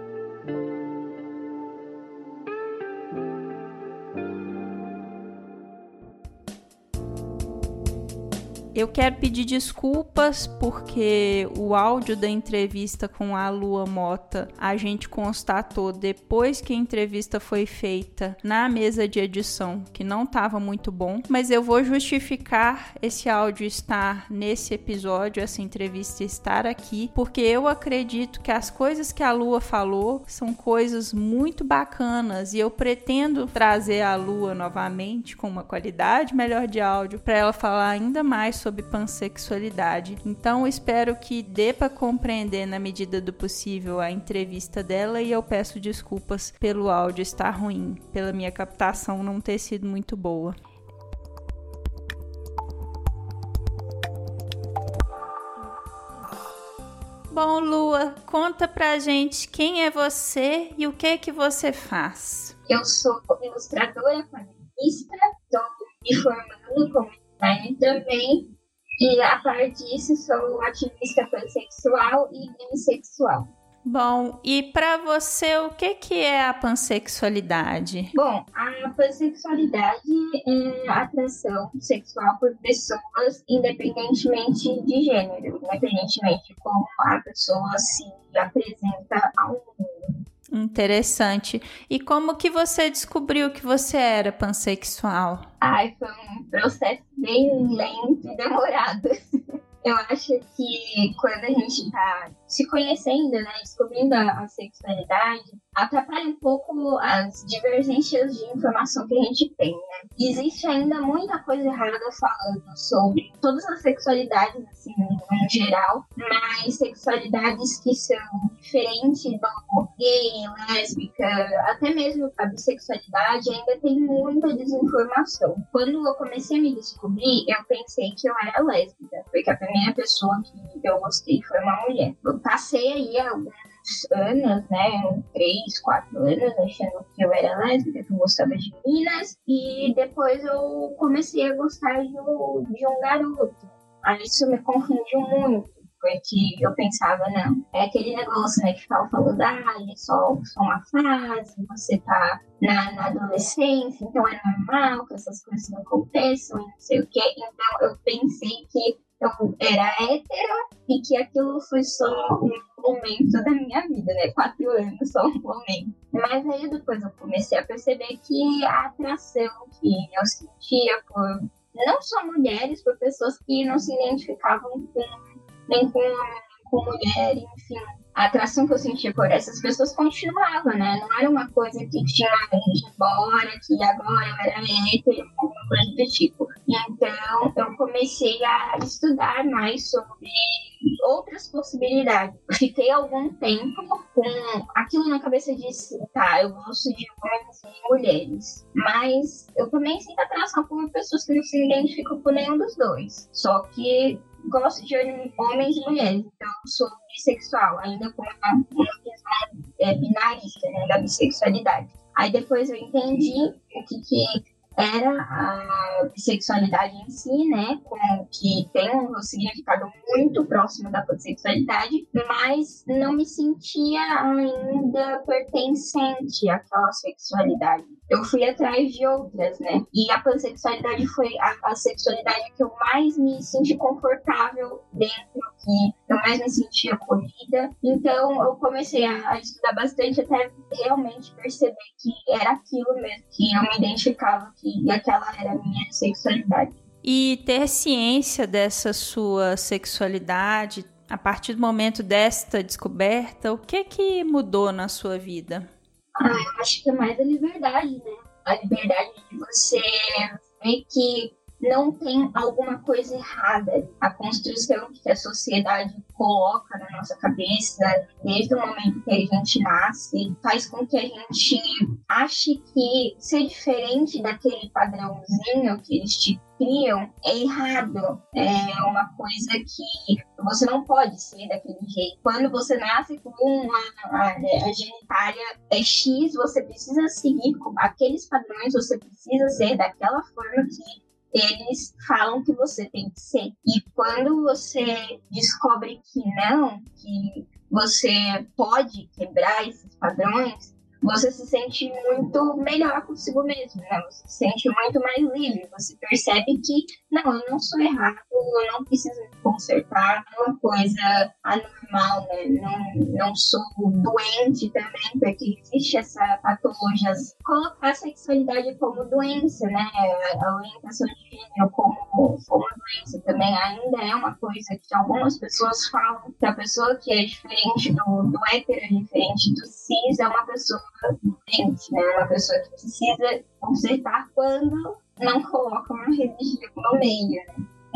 Eu quero pedir desculpas porque o áudio da entrevista com a Lua Mota a gente constatou depois que a entrevista foi feita na mesa de edição que não estava muito bom, mas eu vou justificar esse áudio estar nesse episódio, essa entrevista estar aqui, porque eu acredito que as coisas que a Lua falou são coisas muito bacanas e eu pretendo trazer a Lua novamente com uma qualidade melhor de áudio para ela falar ainda mais sobre pansexualidade. Então espero que dê para compreender na medida do possível a entrevista dela e eu peço desculpas pelo áudio estar ruim, pela minha captação não ter sido muito boa. Bom, Lua, conta pra gente quem é você e o que que você faz. Eu sou ilustradora, quadrinista, estou me formando como designer também e a parte disso sou ativista pansexual e demissexual. Bom, e para você, o que, que é a pansexualidade? Bom, a pansexualidade é a atração sexual por pessoas independentemente de gênero, independentemente de como a pessoa se apresenta ao mundo. Interessante. E como que você descobriu que você era pansexual? Ai, foi um processo bem lento e demorado. Eu acho que quando a gente tá se conhecendo, né, descobrindo a, a sexualidade, atrapalha um pouco as divergências de informação que a gente tem, né? Existe ainda muita coisa errada falando sobre todas as sexualidades, assim, no geral, mas sexualidades que são diferentes do gay, lésbica, até mesmo a bissexualidade, ainda tem muita desinformação. Quando eu comecei a me descobrir, eu pensei que eu era lésbica, porque a primeira pessoa que eu gostei foi uma mulher. Eu passei aí alguns anos, né? Três, quatro anos, achando que eu era lésbica, que eu gostava de meninas. E depois eu comecei a gostar de um, de um garoto. Aí isso me confundiu muito porque eu pensava, não, é aquele negócio, né, que ficava falando, ah, é só, só uma fase, você tá na, na, adolescência, então é normal que essas coisas não aconteçam, não sei o quê. Então eu pensei que eu era hétera e que aquilo foi só um momento da minha vida, né? Quatro anos, só um momento. Mas aí depois eu comecei a perceber que a atração que eu sentia por não só mulheres, por pessoas que não se identificavam com nem com, com mulher, enfim. A atração que eu sentia por essas pessoas continuava, né? Não era uma coisa que tinha ido embora, que agora eu era hétero, alguma coisa do tipo. Então, eu comecei a estudar mais sobre outras possibilidades. Fiquei algum tempo com aquilo na cabeça de tá, eu gosto de homens e mulheres. Mas eu também sinto atração por pessoas que não se identificam com nenhum dos dois. Só que gosto de homens e mulheres, então sou bissexual, ainda com uma, uma é, binarista né, da bissexualidade. Aí depois eu entendi o que, que era a bissexualidade em si, né, com, que tem um significado muito próximo da pansexualidade, mas não me sentia ainda pertencente àquela sexualidade eu fui atrás de outras, né? E a pansexualidade foi a, a, sexualidade que eu mais me senti confortável dentro, que eu mais me senti acolhida. Então eu comecei a, a, estudar bastante até realmente perceber que era aquilo mesmo, que eu me identificava, que aquela era a minha sexualidade. E ter ciência dessa sua sexualidade, a partir do momento desta descoberta, o que que mudou na sua vida? Ah, eu acho que é mais a liberdade, né? A liberdade de você ver que não tem alguma coisa errada. A construção que a sociedade coloca na nossa cabeça, desde o momento que a gente nasce, faz com que a gente ache que ser diferente daquele padrãozinho que eles te criam é errado. É uma coisa que você não pode ser daquele jeito. Quando você nasce com uma, a, a genitália é X, você precisa seguir aqueles padrões, você precisa ser daquela forma que eles falam que você tem que ser. E quando você descobre que não, que você pode quebrar esses padrões, você se sente muito melhor consigo mesmo, né? Você se sente muito mais livre. Você percebe que, não, eu não sou errado, eu não preciso me consertar, é uma coisa anormal, né? Não, não sou doente também, porque existe essa patologia. Colocar a sexualidade como doença, né? A orientação de gênero como, como doença também ainda é uma coisa que algumas pessoas falam que a pessoa que é diferente do, do hétero, é diferente do cis, é uma pessoa doente, né? Uma pessoa que precisa consertar quando não coloca uma religião no meio.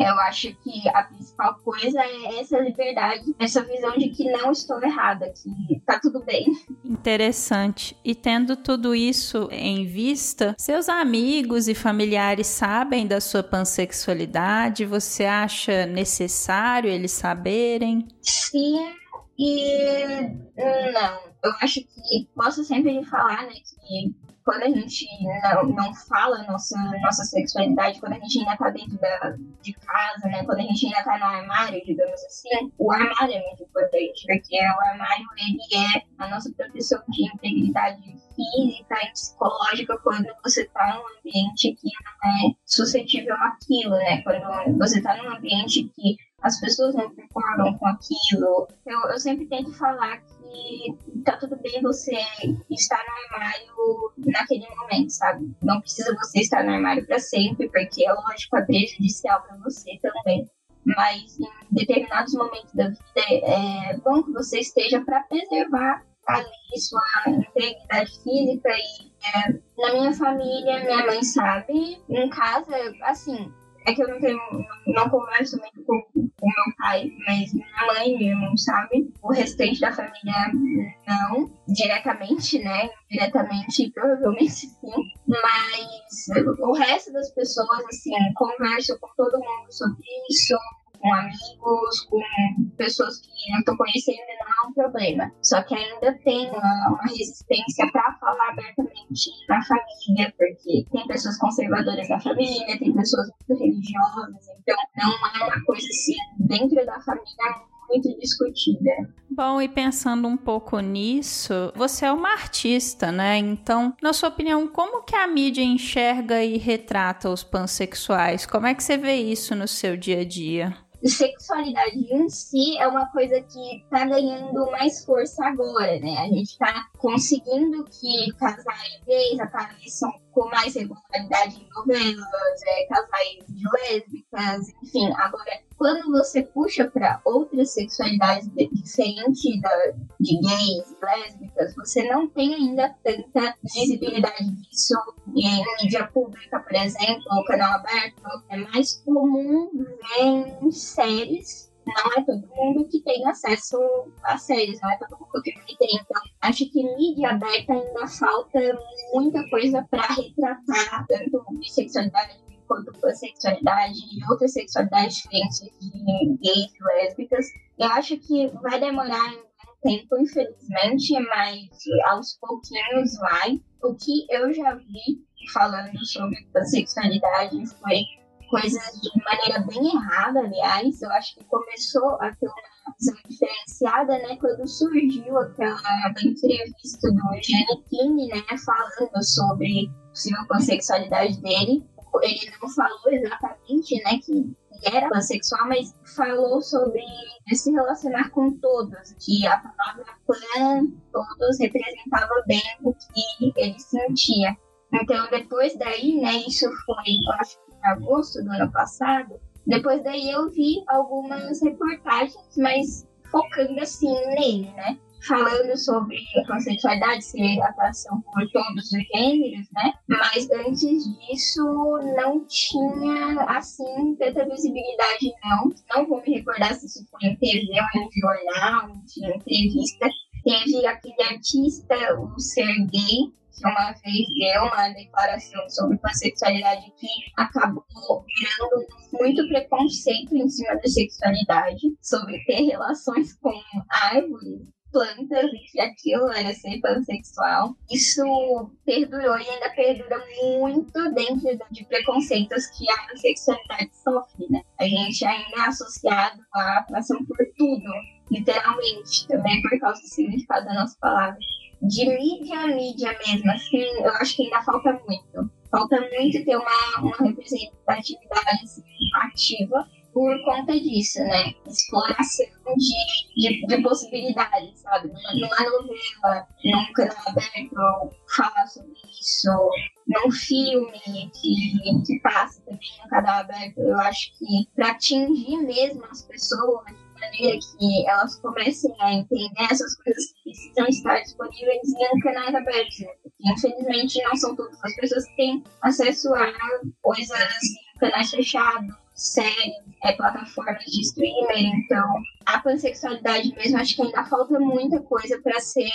Eu acho que a principal coisa é essa liberdade, essa visão de que não estou errada, que tá tudo bem. Interessante. E tendo tudo isso em vista, seus amigos e familiares sabem da sua pansexualidade? Você acha necessário eles saberem? Sim e não. Eu acho que posso sempre falar, né, que quando a gente não, não fala nossa, nossa sexualidade, quando a gente ainda tá dentro da, de casa, né? Quando a gente ainda tá no armário, digamos assim, o armário é muito importante, porque o armário, ele é a nossa proteção de integridade física e psicológica quando você tá num ambiente que não é suscetível àquilo, né? Quando você tá num ambiente que as pessoas não concordam com aquilo. Eu, eu sempre tento falar que tá tudo bem você estar no armário naquele momento, sabe? Não precisa você estar no armário para sempre, porque é lógico, é prejudicial para você também. Mas em determinados momentos da vida é bom que você esteja para preservar ali sua integridade física e é, na minha família, minha mãe sabe, em casa, assim, é que eu não tenho, não converso muito com o meu pai, mas minha mãe meu irmão sabem. O restante da família não, diretamente, né? Diretamente, provavelmente sim. Mas o resto das pessoas, assim, converso com todo mundo sobre isso. Com amigos, com pessoas que eu estou conhecendo, não é um problema. Só que ainda tem uma, uma resistência para falar abertamente na família, porque tem pessoas conservadoras na família, tem pessoas muito religiosas, então não é uma coisa assim, dentro da família muito discutida. Bom, e pensando um pouco nisso, você é uma artista, né? Então, na sua opinião, como que a mídia enxerga e retrata os pansexuais? Como é que você vê isso no seu dia a dia? Sexualidade em si é uma coisa que tá ganhando mais força agora, né? A gente tá conseguindo que casais gays apareçam com mais regularidade em novelas, é, casais lésbicas, enfim. Agora, quando você puxa para outras sexualidades diferentes da, de gays, lésbicas, você não tem ainda tanta visibilidade disso em mídia pública, por exemplo, o canal aberto. É mais comum ver em séries não é todo mundo que tem acesso a séries, não é todo mundo que tem. Então, acho que mídia aberta ainda falta muita coisa para retratar tanto bissexualidade quanto pansexualidade e outras sexualidades diferentes de gays e lésbicas. Eu acho que vai demorar um tempo, infelizmente, mas aos pouquinhos vai. O que eu já vi falando sobre pansexualidade foi coisas de maneira bem errada, aliás. Eu acho que começou a ter uma visão diferenciada, né, quando surgiu aquela entrevista do Gianni né, falando sobre possível pansexualidade dele. Ele não falou exatamente, né, que era pansexual, mas falou sobre se relacionar com todos, que a palavra pan, todos representava bem o que ele sentia. Então, depois daí, né, isso foi, eu acho agosto do ano passado. Depois daí eu vi algumas reportagens, mas focando assim nele, né? Falando sobre a consensualidade, ser atração por todos os gêneros, né? Mas antes disso não tinha, assim, tanta visibilidade, não. Não vou me recordar se isso foi em TV ou em jornal, em entrevista. Teve aquele artista, o Sergei, que uma vez deu uma declaração sobre pansexualidade que acabou gerando muito preconceito em cima da sexualidade, sobre ter relações com árvores plantas e que aquilo era ser pansexual. Isso perdurou e ainda perdura muito dentro de preconceitos que a sexualidade sofre, né? A gente ainda é associado à atração por tudo, literalmente, também por causa do significado da nossa palavra de mídia a mídia mesmo, assim, eu acho que ainda falta muito. Falta muito ter uma, uma representatividade assim, ativa por conta disso, né? Exploração de, de, de possibilidades, sabe? Numa novela, num canal aberto, falar sobre isso, num filme que, que passa também no canal aberto, eu acho que para atingir mesmo as pessoas maneira que elas comecem a entender essas coisas que precisam estar disponíveis em canais abertos. Né? Porque, infelizmente, não são todas as pessoas que têm acesso a coisas em canais fechados, séries, é, plataformas de streamer. Então, a pansexualidade mesmo, acho que ainda falta muita coisa para ser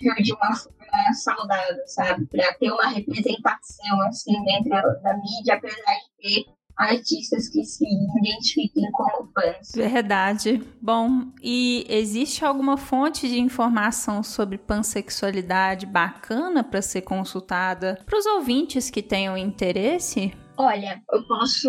visível de uma forma saudável, sabe? Para ter uma representação, assim, dentro da mídia, apesar de ter artistas que se identifiquem como fãs. Verdade. Bom, e existe alguma fonte de informação sobre pansexualidade bacana para ser consultada para os ouvintes que tenham interesse? Olha, eu posso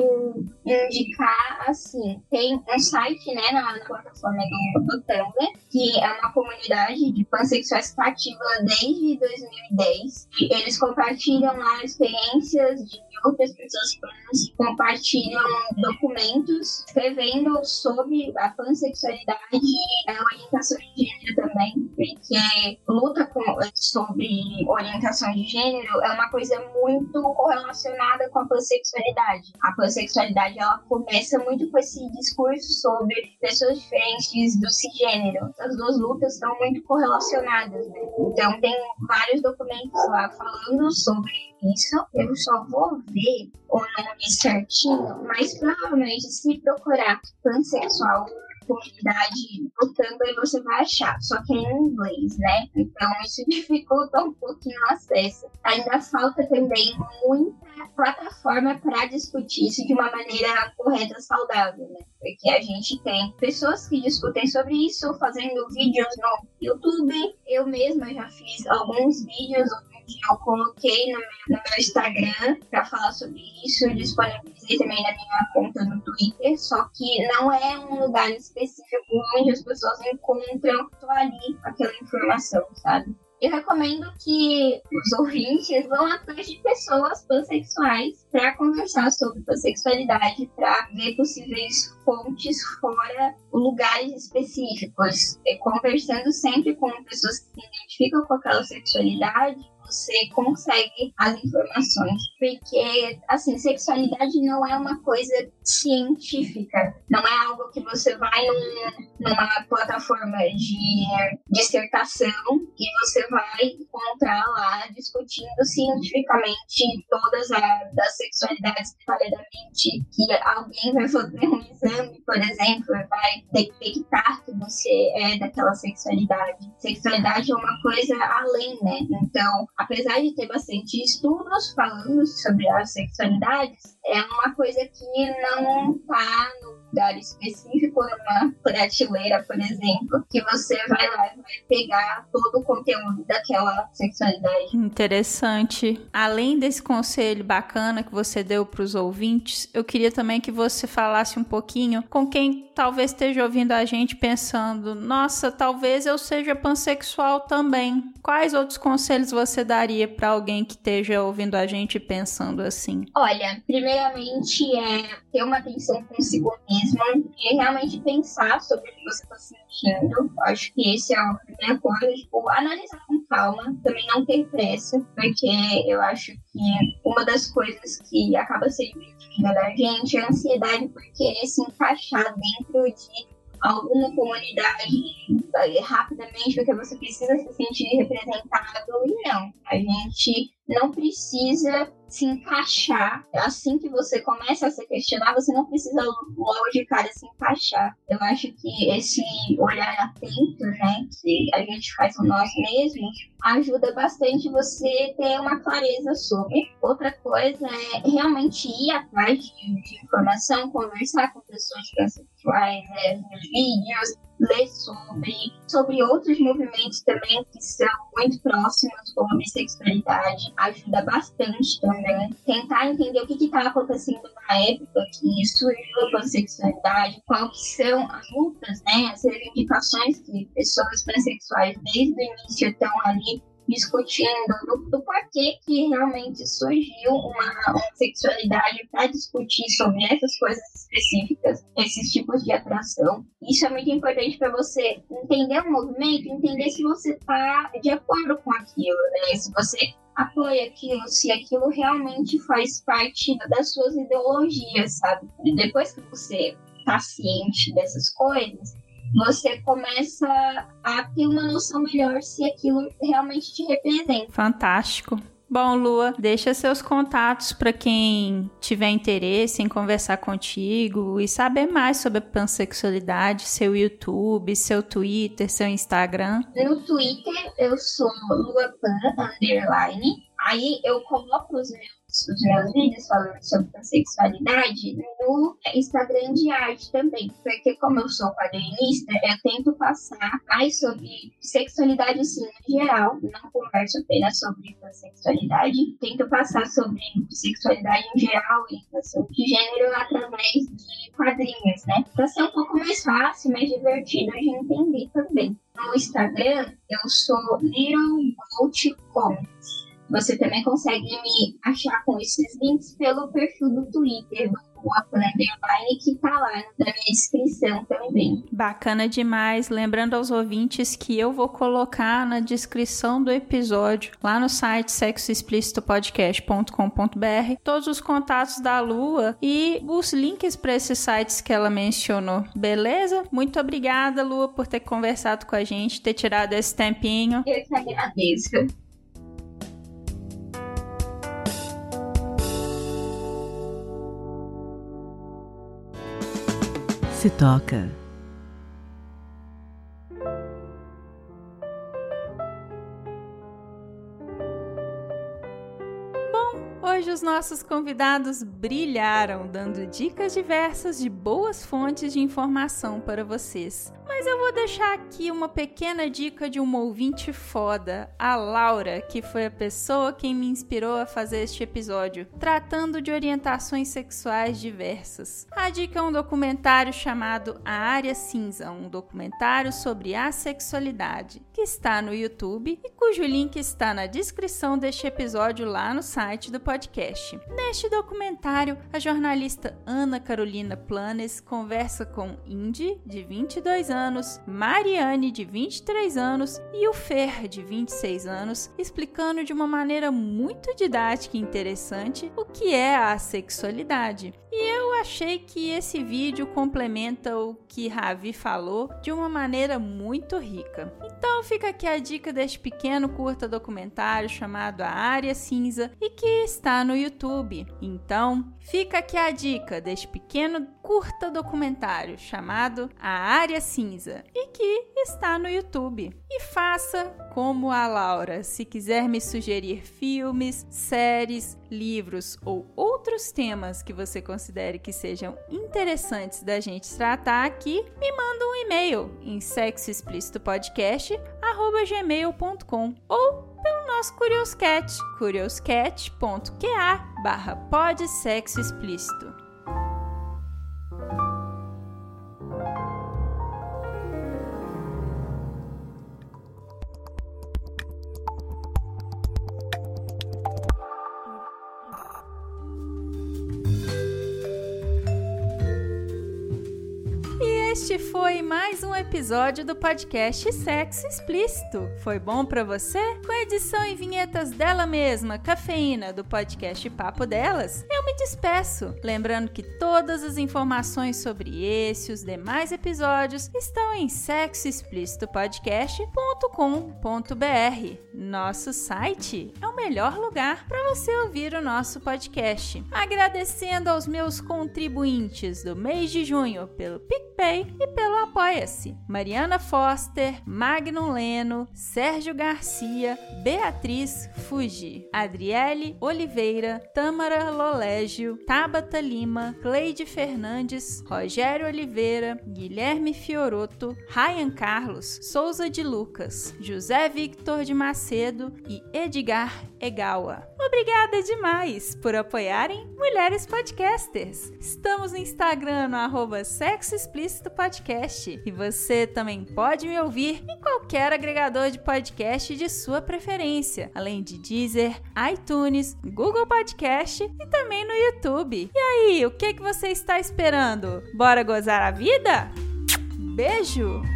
indicar assim, tem um site, né, na, plataforma do, do Tumblr, que é uma comunidade de pansexuais que ativa desde 2010. E eles compartilham lá experiências de outras pessoas trans, compartilham documentos escrevendo sobre a pansexualidade e a orientação de gênero também, porque luta com, sobre orientação de gênero é uma coisa muito correlacionada com a pansexualidade pansexualidade. A pansexualidade ela começa muito com esse discurso sobre pessoas diferentes do cisgênero. As duas lutas estão muito correlacionadas, né? Então tem vários documentos lá falando sobre isso. Eu só vou ver o nome certinho, mas provavelmente se procurar pansexual comunidade no Tumblr você vai achar, só que é em inglês, né? Então isso dificulta um pouquinho o acesso. Ainda falta também muita plataforma para discutir isso de uma maneira correta, saudável, né? Porque a gente tem pessoas que discutem sobre isso, fazendo vídeos no YouTube. Eu mesma já fiz alguns vídeos onde eu coloquei no meu, no meu Instagram para falar sobre isso, eu disponibilizei também na minha conta no Twitter, só que não é um lugar específico onde as pessoas encontram ali aquela informação, sabe? Eu recomendo que os ouvintes vão atrás de pessoas pansexuais para conversar sobre pansexualidade, para ver possíveis fontes fora lugares específicos, conversando sempre com pessoas que se identificam com aquela sexualidade você consegue as informações. Porque, assim, sexualidade não é uma coisa científica. Não é algo que você vai num, numa plataforma de dissertação e você vai encontrar lá discutindo cientificamente todas as sexualidades detalhadamente. Que alguém vai fazer um exame, por exemplo, vai detectar que você é daquela sexualidade. Sexualidade é uma coisa além, né? Então, apesar de ter bastante estudos falando sobre as sexualidades, é uma coisa que não está no lugar específico, numa prateleira, por exemplo, que você vai lá e vai pegar todo o conteúdo daquela sexualidade. Interessante. Além desse conselho bacana que você deu para os ouvintes, eu queria também que você falasse um pouquinho com quem talvez esteja ouvindo a gente pensando: nossa, talvez eu seja pansexual também. Quais outros conselhos você daria para alguém que esteja ouvindo a gente pensando assim? Olha, primeiramente é ter uma atenção consigo mesmo mesmo e realmente pensar sobre o que você está sentindo. Acho que esse é a primeira coisa. Tipo, analisar com calma, também não ter pressa, porque eu acho que uma das coisas que acaba sendo intimida da gente é a ansiedade por querer se encaixar dentro de alguma comunidade rapidamente porque você precisa se sentir representado e não. A gente não precisa se encaixar. Assim que você começa a se questionar, você não precisa logo de cara se encaixar. Eu acho que esse olhar atento, né, que a gente faz com nós mesmos, ajuda bastante você ter uma clareza sobre. Outra coisa é realmente ir atrás de, de informação, conversar com pessoas transexuais, né, nos vídeos, ler sobre, sobre outros movimentos também que são muito próximos, como a bissexualidade, ajuda bastante também. Tentar entender o que estava acontecendo na época que surgiu a pansexualidade, quais são as lutas, né, as reivindicações que pessoas pansexuais desde o início estão ali discutindo do, do porquê que realmente surgiu uma, uma sexualidade para discutir sobre essas coisas específicas, esses tipos de atração. Isso é muito importante para você entender o movimento, entender se você está de acordo com aquilo, né? Se você apoia aquilo, se aquilo realmente faz parte das suas ideologias, sabe? Depois que você está ciente dessas coisas, você começa a ter uma noção melhor se aquilo realmente te representa. Fantástico. Bom, Lua, deixa seus contatos para quem tiver interesse em conversar contigo e saber mais sobre a pansexualidade, seu YouTube, seu Twitter, seu Instagram. No Twitter eu sou luapan underline. Aí eu coloco os meus os meus vídeos falando sobre sexualidade no Instagram de arte também. Porque como eu sou quadrinista, eu tento passar mais sobre sexualidade sim em geral. Não converso apenas sobre a sexualidade. Tento passar sobre sexualidade em geral e de gênero através de quadrinhos, né? Pra ser um pouco mais fácil, mais divertido de entender também. No Instagram, eu sou Little Goat Comics. Você também consegue me achar com esses links pelo perfil do Twitter do Underline, que tá lá na minha descrição também. Bacana demais. Lembrando aos ouvintes que eu vou colocar na descrição do episódio, lá no site sexoexplicitopodcast.com.br, todos os contatos da Lua e os links para esses sites que ela mencionou. Beleza? Muito obrigada, Lua, por ter conversado com a gente, ter tirado esse tempinho. Eu que agradeço. Se toca. Hoje os nossos convidados brilharam, dando dicas diversas de boas fontes de informação para vocês. Mas eu vou deixar aqui uma pequena dica de uma ouvinte foda, a Laura, que foi a pessoa quem me inspirou a fazer este episódio, tratando de orientações sexuais diversas. A dica é um documentário chamado A Área Cinza, um documentário sobre a sexualidade, que está no YouTube e cujo link está na descrição deste episódio lá no site do podcast. Neste documentário, a jornalista Ana Carolina Planes conversa com Indy, de 22 anos anos, Mariane, de 23 anos, e o Fer, de 26 anos, explicando de uma maneira muito didática e interessante o que é a sexualidade. E eu achei que esse vídeo complementa o que Ravi falou de uma maneira muito rica. Então fica aqui a dica deste pequeno curta documentário chamado A Área Cinza e que está no YouTube. Então fica aqui a dica deste pequeno curta documentário chamado A Área Cinza e que está no YouTube. E faça como a Laura, se quiser me sugerir filmes, séries, livros ou outros temas que você considere que sejam interessantes da gente tratar aqui, me manda um e-mail em sexoexplicitopodcast@gmail.com ou pelo nosso Curioscat, curioscat.qa barra explícito. Episódio do podcast Sexo Explícito. Foi bom para você? Com a edição e vinhetas dela mesma, Cafeína, do podcast Papo Delas, eu me despeço. Lembrando que todas as informações sobre esse e os demais episódios estão em sexoexplicitopodcast.com.br. Nosso site é o melhor lugar para você ouvir o nosso podcast. Agradecendo aos meus contribuintes do mês de junho pelo PicPay e pelo Apoia-se. Mariana Foster, Magnum Leno, Sérgio Garcia, Beatriz Fuji, Adriele Oliveira, Tâmara Lolégio, Tabata Lima, Cleide Fernandes, Rogério Oliveira, Guilherme Fioroto, Ryan Carlos, Souza de Lucas, José Victor de Macedo e Edgar Egawa. Obrigada demais por apoiarem Mulheres Podcasters. Estamos no Instagram no arroba Sexo Explícito Podcast e você também pode me ouvir em qualquer agregador de podcast de sua preferência, além de Deezer, iTunes, Google Podcast e também no YouTube. E aí, o que, que você está esperando? Bora gozar a vida? Beijo!